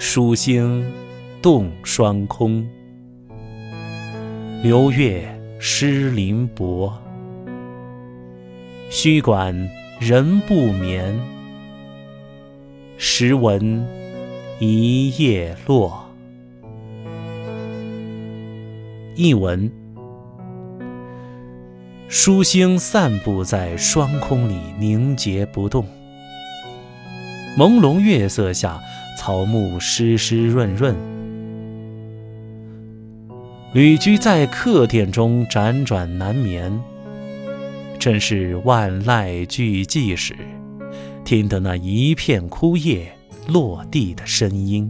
疏星动双空。流月失林薄，虚管人不眠。时闻一叶落。译文：疏星散布在双空里，凝结不动。朦胧月色下，草木湿湿润润。旅居在客店中辗转难眠，正是万籁俱寂时，听得那一片枯叶落地的声音。